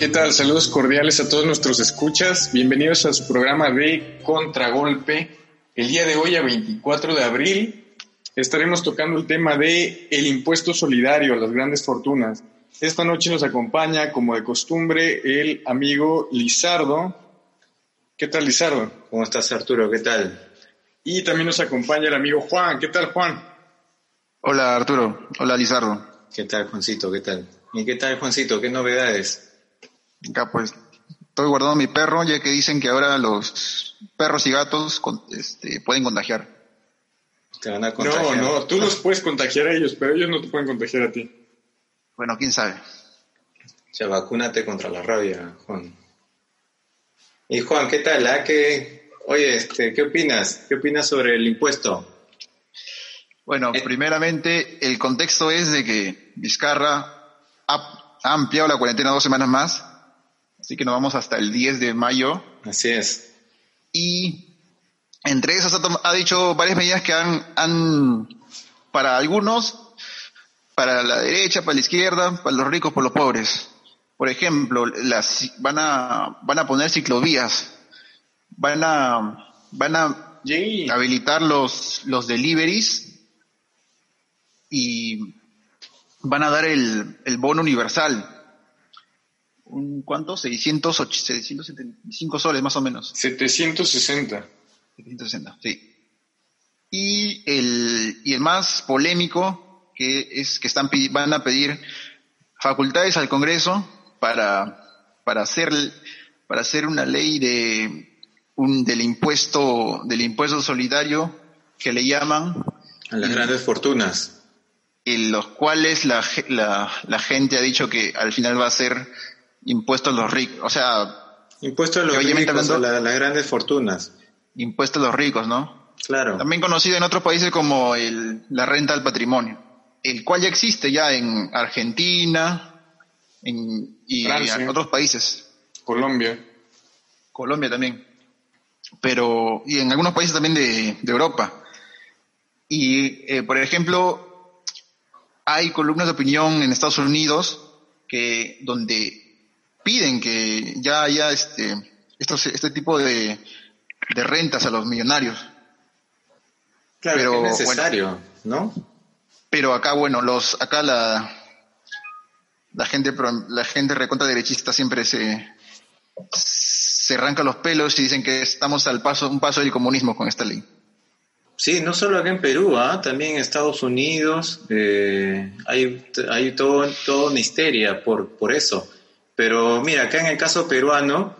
¿Qué tal? Saludos cordiales a todos nuestros escuchas. Bienvenidos a su programa de Contragolpe. El día de hoy, a 24 de abril, estaremos tocando el tema de el impuesto solidario a las grandes fortunas. Esta noche nos acompaña, como de costumbre, el amigo Lizardo. ¿Qué tal, Lizardo? ¿Cómo estás, Arturo? ¿Qué tal? Y también nos acompaña el amigo Juan. ¿Qué tal, Juan? Hola, Arturo. Hola, Lizardo. ¿Qué tal, Juancito? ¿Qué tal? ¿Y qué tal, Juancito? ¿Qué novedades? Acá, pues, estoy guardando mi perro, ya que dicen que ahora los perros y gatos este, pueden contagiar. Te van a contagiar. No, no, tú los puedes contagiar a ellos, pero ellos no te pueden contagiar a ti. Bueno, quién sabe. Ya, vacúnate contra la rabia, Juan. Y Juan, ¿qué tal? Ah? ¿Qué, oye, este, ¿qué opinas? ¿Qué opinas sobre el impuesto? Bueno, Eh. primeramente, el contexto es de que Vizcarra ha, ha ampliado la cuarentena dos semanas más, así que nos vamos hasta el 10 de mayo, Así es. y entre esas ha, dicho varias medidas que han, han, para algunos, para la derecha, para la izquierda, para los ricos, para los pobres. Por ejemplo, las, van a, van a poner ciclovías, van a, van a habilitar los, los deliveries y van a dar el, el bono universal. Un, ¿Cuánto? 600, 675 soles más o menos. 760. 760, sí. Y el, y el más polémico, que es que están, van a pedir facultades al Congreso para, para hacer, para hacer una ley de, un, del impuesto, del impuesto solidario que le llaman, A las grandes fortunas. en los cuales la, la gente ha dicho que al final va a ser impuesto a los ricos, o sea, Impuesto a los a hablando- la- las grandes fortunas. impuesto a los ricos, ¿no? Claro. También conocido en otros países como el, la renta al patrimonio, el cual ya existe ya en Argentina en, y Francia. en otros países, Colombia. Colombia también, pero y en algunos países también de, de Europa. Y, eh, por ejemplo, hay columnas de opinión en Estados Unidos que donde piden que ya haya este, estos, este tipo de, de rentas a los millonarios. Claro, pero, es necesario, ¿no? Pero acá, bueno, los, acá la, la gente, la gente recontra derechista siempre se, se arranca los pelos y dicen que estamos al paso, un paso del comunismo con esta ley. Sí, no solo acá en Perú, ¿ah? también en Estados Unidos eh, hay, hay todo, toda una histeria por, por eso. Pero mira, acá en el caso peruano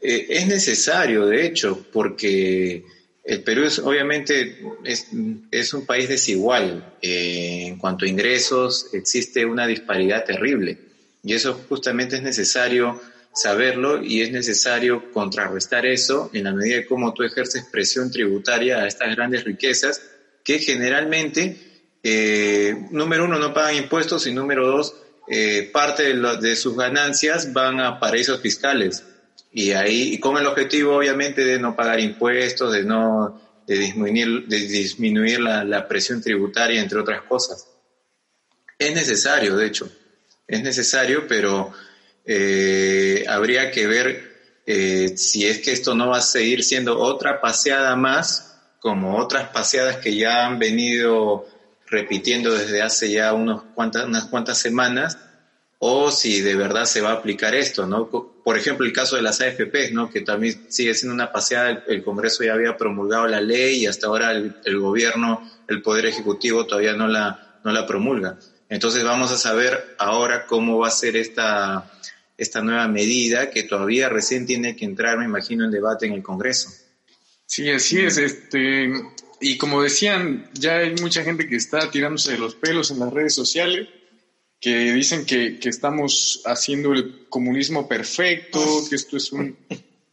eh, es necesario, de hecho, porque el Perú es, obviamente es, un país desigual. eh, en cuanto a ingresos, existe una disparidad terrible. Y eso justamente es necesario saberlo y es necesario contrarrestar eso en la medida de cómo tú ejerces presión tributaria a estas grandes riquezas que generalmente, eh, número uno, no pagan impuestos y número dos, eh, parte de, sus ganancias van a paraísos fiscales. Y ahí, con el objetivo obviamente de no pagar impuestos, de no de disminuir, de disminuir la, la presión tributaria, entre otras cosas. Es necesario, de hecho, es necesario, pero eh, habría que ver eh, si es que esto no va a seguir siendo otra paseada más, como otras paseadas que ya han venido repitiendo desde hace ya unos cuantas, unas cuantas semanas, o si de verdad se va a aplicar esto, ¿no? Por ejemplo, el caso de las AFPs, ¿no? Que también sigue siendo una paseada, el, Congreso ya había promulgado la ley y hasta ahora el, el gobierno, el Poder Ejecutivo todavía no la, no la promulga. Entonces vamos a saber ahora cómo va a ser esta, esta nueva medida que todavía recién tiene que entrar, me imagino, en debate en el Congreso. Sí, así es. Este, y como decían, ya hay mucha gente que está tirándose de los pelos en las redes sociales, que dicen que, que estamos haciendo el comunismo perfecto, que esto es, un,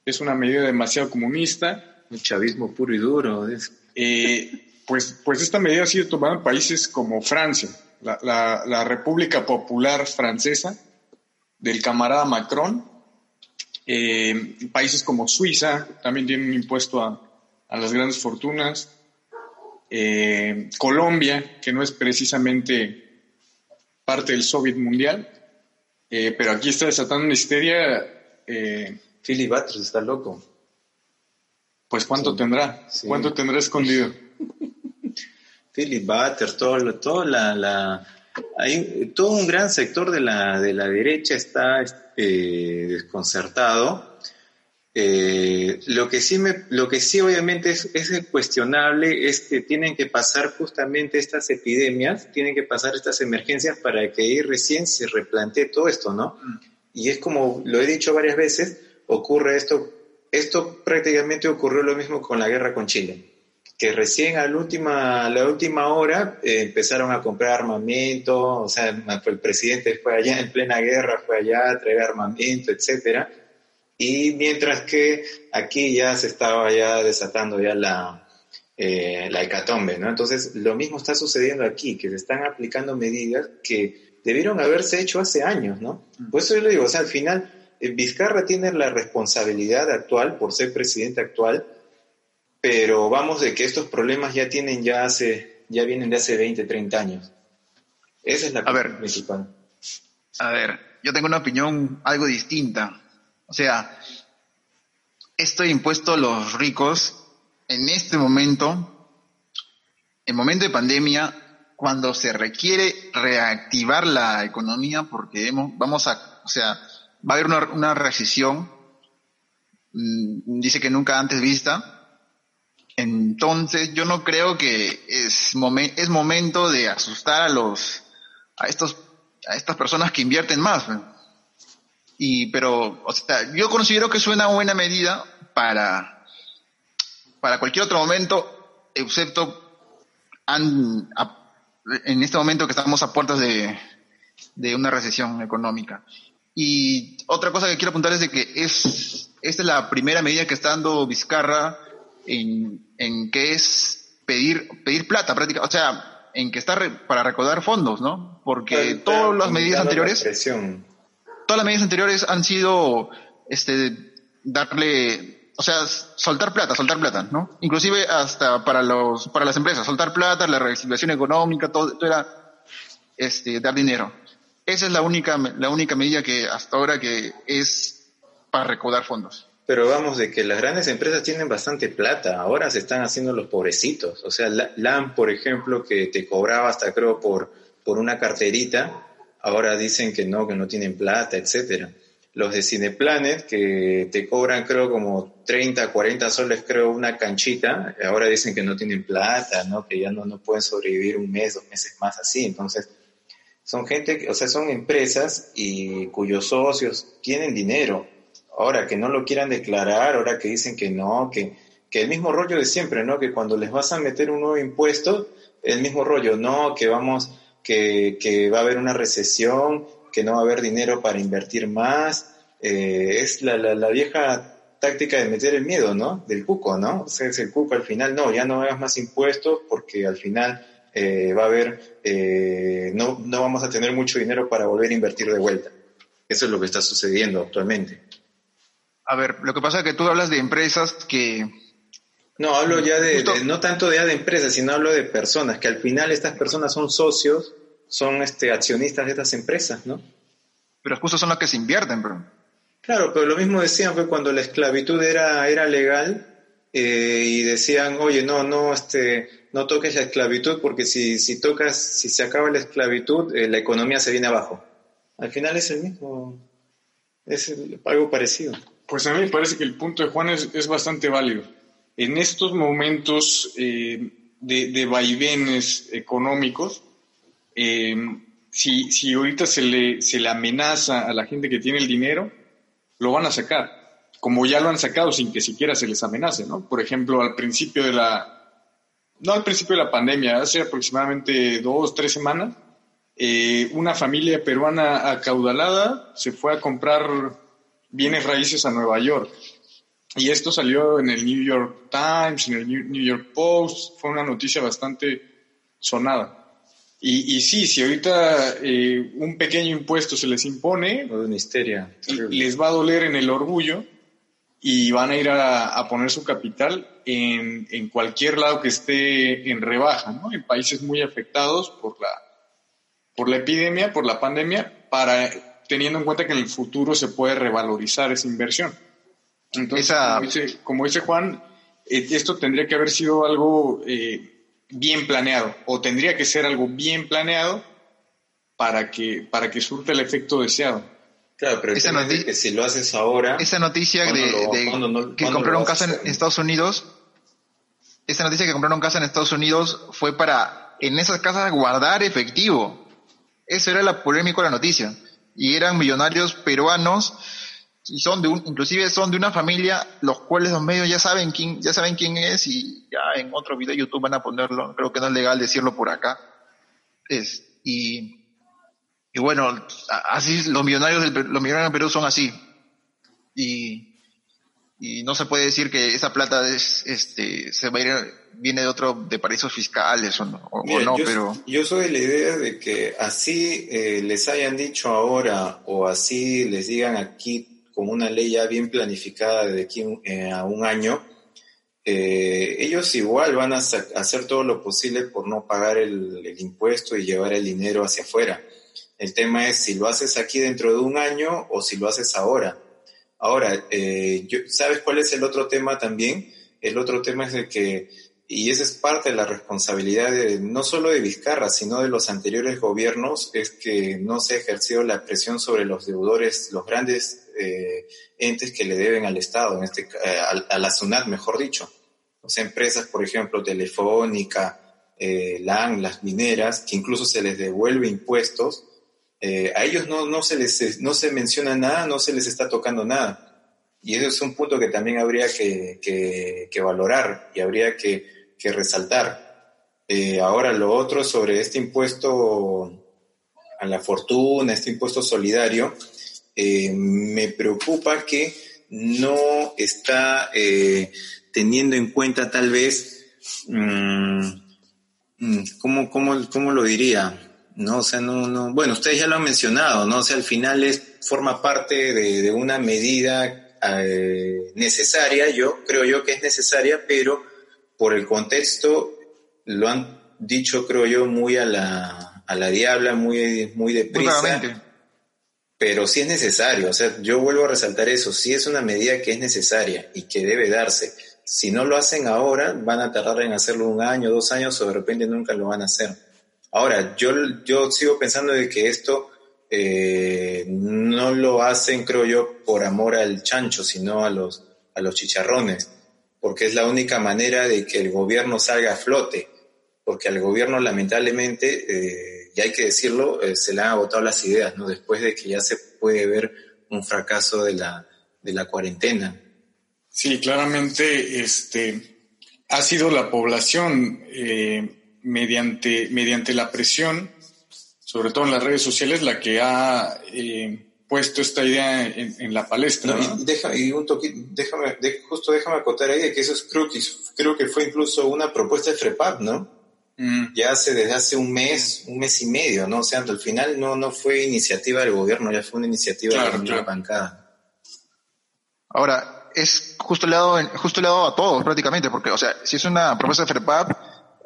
es una medida demasiado comunista. Un chavismo puro y duro. es- Eh, pues, pues esta medida ha sido tomada en países como Francia, la, la- la República Popular Francesa, del camarada Macron. Eh, países como Suiza también tienen un impuesto a, a las grandes fortunas. Eh, Colombia, que no es precisamente parte del Soviet mundial, Eh, pero aquí está desatando una histeria. Eh, Philly Butters está loco. Pues ¿cuánto Sí. tendrá? Sí. ¿Cuánto tendrá escondido? Philip Butters, todo, todo la, la- hay todo un gran sector de la, de la derecha está eh, desconcertado. Eh, lo que sí me, lo que sí obviamente es, es cuestionable es que tienen que pasar justamente estas epidemias, tienen que pasar estas emergencias para que ahí recién se replantee todo esto, ¿no? Y es como lo he dicho varias veces, ocurre esto, esto prácticamente ocurrió lo mismo con la guerra con Chile que recién a la última, a la última hora eh, empezaron a comprar armamento, o sea, el presidente fue allá en plena guerra, fue allá a traer armamento, etcétera, y mientras que aquí ya se estaba ya desatando ya la, eh, la hecatombe, ¿no? Entonces, lo mismo está sucediendo aquí, que se están aplicando medidas que debieron haberse hecho hace años, ¿no? Por eso yo le digo, o sea, al final, eh, Vizcarra tiene la responsabilidad actual por ser presidente actual, pero vamos de que estos problemas ya tienen ya hace, ya vienen de hace 20, 30 años. Esa es la A ver. principal. A ver, yo tengo una opinión algo distinta. O sea, esto impuesto a los ricos en este momento, en momento de pandemia, cuando se requiere reactivar la economía, porque hemos- vamos a, o sea, va a haber una, una recesión, mm, dice que nunca antes vista. Entonces, yo no creo que es, momen- es momento de asustar a los, a estos, a estas personas que invierten más. Y, pero, o sea, yo considero que es una buena medida para, para cualquier otro momento, excepto an- a- en este momento que estamos a puertas de, de una recesión económica. Y otra cosa que quiero apuntar es de que es, esta es la primera medida que está dando Vizcarra en, en que es pedir, pedir plata prácticamente, o sea, en que está re- para recaudar fondos, ¿no? Porque todas las medidas la anteriores. Todas las medidas anteriores han sido este darle o sea soltar plata soltar plata no inclusive hasta para los para las empresas soltar plata la reactivación económica todo, todo era este dar dinero. Esa es la única la única medida que hasta ahora que es para recaudar fondos. Pero vamos, de que las grandes empresas tienen bastante plata, ahora se están haciendo los pobrecitos. O sea, la- LAM, por ejemplo, que te cobraba hasta creo por, por una carterita, ahora dicen que no, que no tienen plata, etcétera. Los de Cineplanet, que te cobran creo como 30, 40 soles, creo, una canchita, ahora dicen que no tienen plata, ¿no? Que ya no, no pueden sobrevivir un mes, dos meses más así. Entonces, son gente, o sea, son empresas y cuyos socios tienen dinero. Ahora que no lo quieran declarar, ahora que dicen que no, que, que el mismo rollo de siempre, ¿no? Que cuando les vas a meter un nuevo impuesto, el mismo rollo, no, que vamos, que, que va a haber una recesión, que no va a haber dinero para invertir más. Eh, es la, vieja táctica de meter el miedo, ¿no? Del cuco, ¿no? O sea, es el cuco al final, no, ya no hagas más impuestos porque al final eh, va a haber, eh, no, no vamos a tener mucho dinero para volver a invertir de vuelta. Eso es lo que está sucediendo actualmente. a ver lo que pasa es que tú hablas de empresas que No, hablo ya de, no tanto de, ya de empresas, sino hablo de personas, que al final estas personas son socios, son este, accionistas de estas empresas, ¿no? pero justo son las que se invierten pero Claro, pero lo mismo decían fue cuando la esclavitud era, era legal eh, y decían, oye, no, no, este, no toques la esclavitud porque si, si tocas, si se acaba la esclavitud, eh, la economía se viene abajo. Al final es el mismo, es el- algo parecido. Pues a mí me parece que el punto de Juan es, es bastante válido. En estos momentos eh, de, vaivenes económicos, eh, si, si ahorita se le, se le amenaza a la gente que tiene el dinero, lo van a sacar, como ya lo han sacado sin que siquiera se les amenace, ¿no? Por ejemplo, al principio de la, no al principio de la pandemia, hace aproximadamente dos, tres semanas, eh, una familia peruana acaudalada se fue a comprar bienes raíces a Nueva York. Y esto salió en el New York Times, en el New York Post, fue una noticia bastante sonada. Y, y sí, si ahorita eh, un pequeño impuesto se les impone, histeria. les va a doler en el orgullo y van a ir a, a poner su capital en, en cualquier lado que esté en rebaja, ¿no? En países muy afectados por la, por la epidemia, por la pandemia, para teniendo en cuenta que en el futuro se puede revalorizar esa inversión. Entonces, como, dice, Juan, eh, esto tendría que haber sido algo eh, bien planeado, o tendría que ser algo bien planeado para que, para que surta el efecto deseado. Claro, pero esa noticia, que si lo haces ahora... Esa noticia de, que compraron casa en Estados Unidos, esa noticia que compraron casa en Estados Unidos fue para en esas casas guardar efectivo. Eso era la polémica de la noticia. Y eran millonarios peruanos y son de un, inclusive son de una familia, los cuales los medios ya saben quién, ya saben quién es y ya en otro video de YouTube van a ponerlo, creo que no es legal decirlo por acá. Es, y, y bueno, así los millonarios del, los millonarios del Perú son así. Y, y no se puede decir que esa plata es, este, se va a ir, viene de otro, de paraísos fiscales o no, o, no yo, pero. Yo soy de la idea de que así eh, les hayan dicho ahora o así les digan aquí con una ley ya bien planificada de aquí eh, a un año, eh, ellos igual van a hacer todo lo posible por no pagar el, impuesto y llevar el dinero hacia afuera. El tema es si lo haces aquí dentro de un año o si lo haces ahora. Ahora, eh, ¿sabes cuál es el otro tema también? El otro tema es de que y esa es parte de la responsabilidad no solo de Vizcarra, sino de los anteriores gobiernos, es que no se ha ejercido la presión sobre los deudores, los grandes eh, entes que le deben al Estado, este, eh, a, la SUNAT, mejor dicho. O sea, empresas, por ejemplo, Telefónica, eh, LAN, las mineras, que incluso se les devuelve impuestos, a ellos no, se les, no se menciona nada, no se les está tocando nada. Y eso es un punto que también habría que, valorar y habría que resaltar. Ahora lo otro sobre este impuesto a la fortuna, este impuesto solidario, eh, me preocupa que no está eh, teniendo en cuenta tal vez, mm, mm, ¿cómo, cómo, lo diría? ¿no? O sea, no, no, bueno, ustedes ya lo han mencionado, ¿no? O sea, al final es, forma parte de, una medida necesaria, yo creo yo que es necesaria, pero por el contexto, lo han dicho, creo yo, muy a la, a la diabla, muy, muy deprisa. Pero sí es necesario, o sea, yo vuelvo a resaltar eso, sí es una medida que es necesaria y que debe darse. Si no lo hacen ahora, van a tardar en hacerlo un año, dos años o de repente nunca lo van a hacer. Ahora, yo, yo sigo pensando de que esto eh, no lo hacen, creo yo, por amor al chancho, sino a los, a los chicharrones porque es la única manera de que el gobierno salga a flote, porque al gobierno lamentablemente, eh, ya hay que decirlo, eh, se le han agotado las ideas, ¿no? Después de que ya se puede ver un fracaso de la, de la cuarentena. Sí, claramente este, ha sido la población eh, mediante, mediante la presión, sobre todo en las redes sociales, la que ha puesto esta idea en, la palestra. y, deja, y un déjame, justo déjame acotar ahí que eso es, creo, que, creo que fue incluso una propuesta de FREPAP, ¿no? Mm. Ya hace desde hace un mes, un mes y medio, ¿no? O sea, al final no, no fue iniciativa del gobierno, ya fue una iniciativa de la bancada. Ahora, es justo le, dado, justo le dado a todos prácticamente, porque, o sea, si es una propuesta de FREPAP,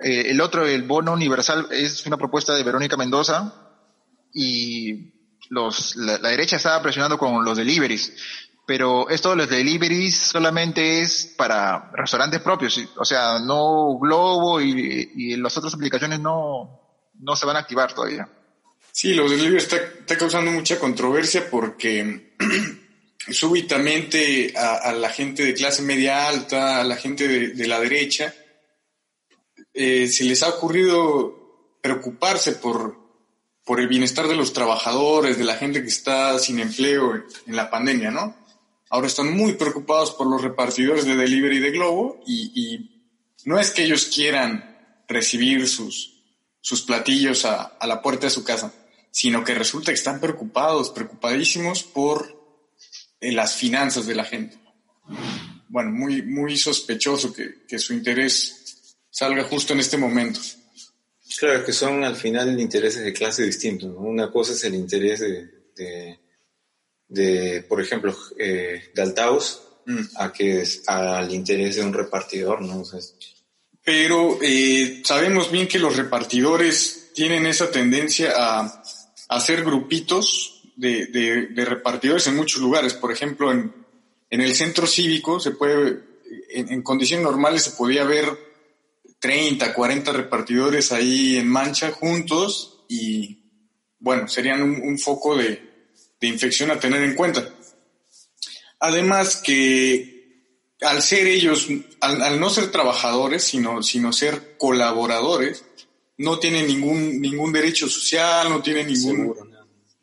eh, el otro, el bono universal, es una propuesta de Verónica Mendoza, y los, la, derecha estaba presionando con los deliveries, pero esto de los deliveries solamente es para restaurantes propios, o sea, no Globo y, y las otras aplicaciones no, no se van a activar todavía. Sí, los deliveries está, causando mucha controversia porque súbitamente a, la gente de clase media alta, a la gente de, la derecha, eh, se les ha ocurrido preocuparse por, por el bienestar de los trabajadores, de la gente que está sin empleo en la pandemia, ¿no? Ahora están muy preocupados por los repartidores de delivery de Globo y, no es que ellos quieran recibir sus, sus platillos a, la puerta de su casa, sino que resulta que están preocupados, preocupadísimos por eh, las finanzas de la gente. Bueno, muy, muy sospechoso que, que su interés salga justo en este momento. Claro, que son al final intereses de clase distintos. Una cosa es el interés de, por ejemplo, eh, de Altaus, mm. a que es al interés de un repartidor, ¿no? Pero eh, sabemos bien que los repartidores tienen esa tendencia a, hacer grupitos de, de, repartidores en muchos lugares. Por ejemplo, en, en el centro cívico se puede, en, condiciones normales se podía ver 30, 40 repartidores ahí en mancha juntos y bueno, serían un, foco de, de infección a tener en cuenta. Además que al ser ellos, al, no ser trabajadores, sino, sino ser colaboradores, no tienen ningún, ningún derecho social, no tienen ningún,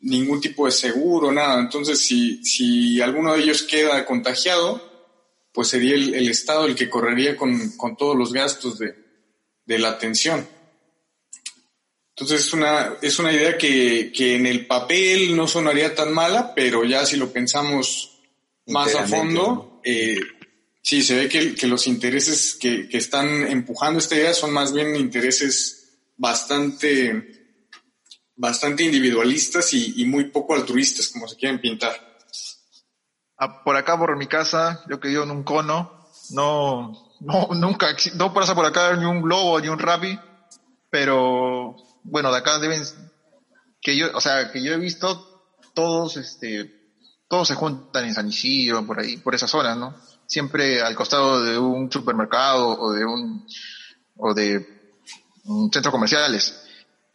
ningún tipo de seguro, nada. Entonces, si, si alguno de ellos queda contagiado, pues sería el, Estado el que correría con, con todos los gastos de, de, la atención. Entonces, es una, es una idea que, que en el papel no sonaría tan mala, pero ya si lo pensamos más a fondo, eh, sí, se ve que, que los intereses que, que, están empujando esta idea son más bien intereses bastante, bastante individualistas y, muy poco altruistas, como se quieren pintar. Ah, por acá, por mi casa, yo que vivo en un cono, no, no, nunca, no pasa por acá ni un globo ni un rabi, pero bueno, de acá deben, que yo, o sea, que yo he visto todos, este, todos se juntan en San Isidro, por ahí, por esa zona, ¿no? Siempre al costado de un supermercado o de un, o de centros comerciales.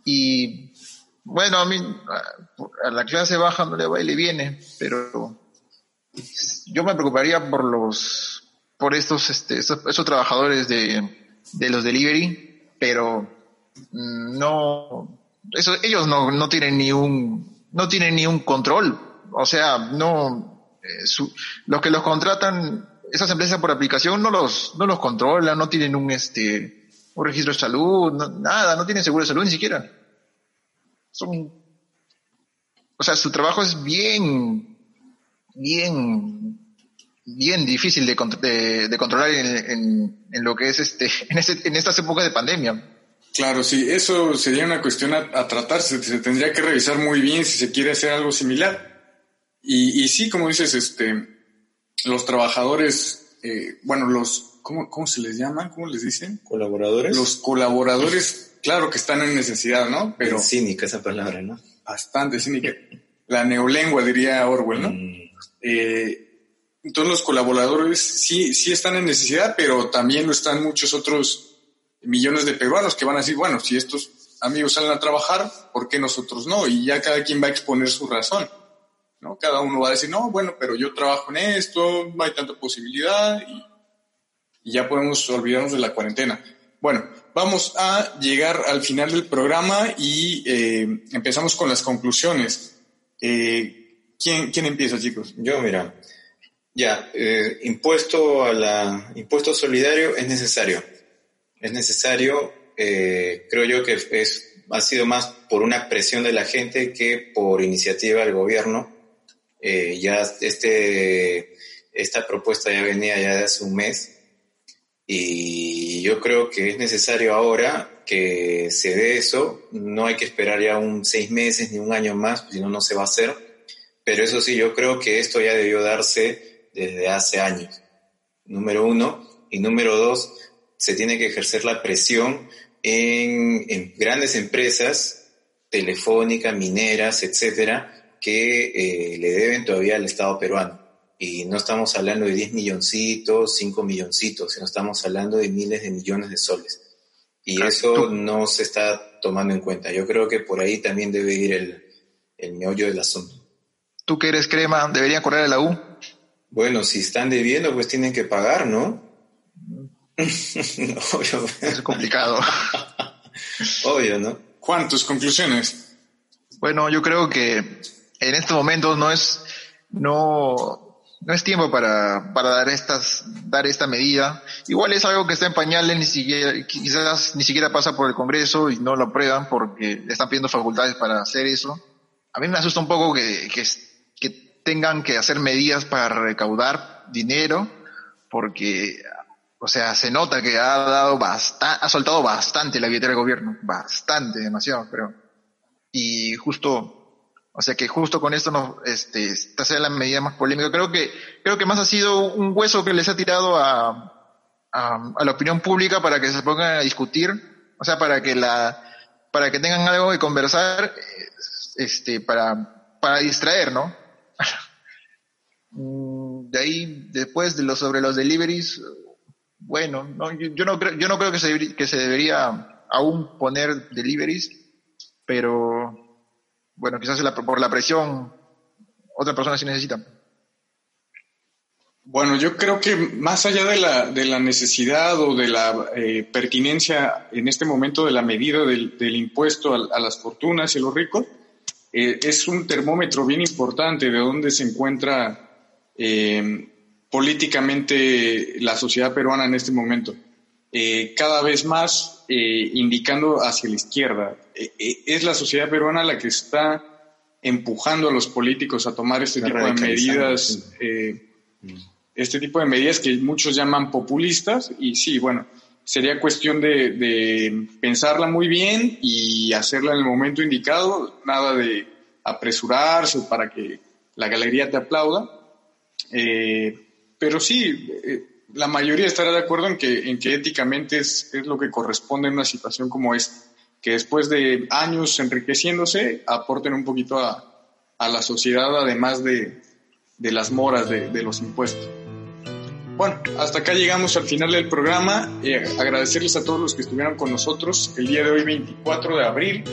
Y bueno, a mí, a la clase baja no le va y le viene, pero yo me preocuparía por los, por estos, este, esos, trabajadores de, de los delivery, pero no, eso, ellos no, no tienen ni un, no tienen ni un control o sea, no, eh, los que los contratan, esas empresas por aplicación no los, no los controlan, no tienen un, este, un registro de salud, nada, no tienen seguro de salud ni siquiera. Son, o sea, su trabajo es bien, bien, bien difícil de, de, controlar en, en, lo que es este, en, en estas épocas de pandemia. Claro, sí, eso sería una cuestión a, a tratarse. Se tendría que revisar muy bien si se quiere hacer algo similar. Y, y sí, como dices, este, los trabajadores, eh, bueno, los, ¿cómo, ¿cómo se les llama? ¿Cómo les dicen? Colaboradores. Los colaboradores, claro que están en necesidad, ¿no? Pero... cínica esa palabra, ¿no? Bastante cínica. La neolengua, diría Orwell, ¿no? Mm. Eh, entonces los colaboradores sí, sí están en necesidad, pero también lo están muchos otros millones de peruanos que van a decir, bueno, si estos amigos salen a trabajar, ¿por qué nosotros no? Y ya cada quien va a exponer su razón. ¿no? Cada uno va a decir, no, bueno, pero yo trabajo en esto, no hay tanta posibilidad y, ya podemos olvidarnos de la cuarentena. Bueno, vamos a llegar al final del programa y eh, empezamos con las conclusiones. Eh, ¿quién, ¿Quién empieza, chicos? Yo, mira, ya, eh, impuesto a la impuesto solidario es necesario. Es necesario, creo yo que es, ha sido más por una presión de la gente que por iniciativa del gobierno eh, ya este, esta propuesta ya venía ya de hace un mes y yo creo que es necesario ahora que se dé eso. No hay que esperar ya un seis meses ni un año más, si no, no se va a hacer. Pero eso sí, yo creo que esto ya debió darse desde hace años. Número uno. Y número dos, se tiene que ejercer la presión en, en grandes empresas, telefónicas, mineras, etcétera, que eh, le deben todavía al Estado peruano. Y no estamos hablando de 10 milloncitos, 5 milloncitos, sino estamos hablando de miles de millones de soles. Y eso no se está tomando en cuenta. Yo creo que por ahí también debe ir el, el meollo del asunto. Tú que eres crema, ¿deberían correr a la U? Bueno, si están debiendo, pues tienen que pagar, ¿no? Obvio. Es complicado. Obvio, ¿no? Juan, tus conclusiones. Bueno, yo creo que en estos momentos no es, no, no es tiempo para, para dar estas, dar esta medida. Igual es algo que está en pañales, ni siquiera, quizás ni siquiera pasa por el Congreso y no lo aprueban porque están pidiendo facultades para hacer eso. A mí me asusta un poco que, que, que tengan que hacer medidas para recaudar dinero porque, o sea, se nota que ha dado bastante, ha soltado bastante la billetera del gobierno, bastante, demasiado, creo. Y justo o sea que justo con esto no, este, esta sea la medida más polémica. Creo que, creo que más ha sido un hueso que les ha tirado a, a, la opinión pública para que se pongan a discutir, o sea, para que la, para que tengan algo de conversar, este, para, para distraer, ¿no? Mm, de ahí, después de lo sobre los deliveries, bueno, no, yo, no creo, yo no creo que se, que se debería aún poner deliveries, pero bueno, quizás por la presión otra persona sí necesita. Bueno, yo creo que más allá de la, de la necesidad o de la eh, pertinencia en este momento de la medida del, impuesto a, las fortunas y los ricos, eh, es un termómetro bien importante de dónde se encuentra eh, políticamente la sociedad peruana en este momento. cada vez más indicando hacia la izquierda. es la sociedad peruana la que está empujando a los políticos a tomar este tipo de medidas este tipo de medidas que muchos llaman populistas y sí, bueno, sería cuestión de, pensarla muy bien y hacerla en el momento indicado, nada de apresurarse para que la galería te aplauda. Eh, pero sí, eh, la mayoría estará de acuerdo en que, en que éticamente es, es, lo que corresponde en una situación como esta, que después de años enriqueciéndose aporten un poquito a, la sociedad, además de, las moras de los impuestos. Bueno, hasta acá llegamos al final del programa. Eh, agradecerles a todos los que estuvieron con nosotros el día de hoy, 24 de abril.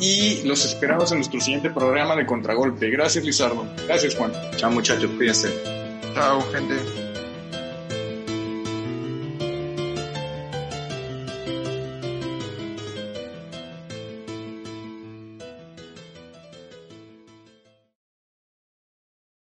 Y los esperamos en nuestro siguiente programa de Contragolpe. Gracias, Lizardo. Gracias, Juan. Chao, muchachos. Cuídense. Chao, gente.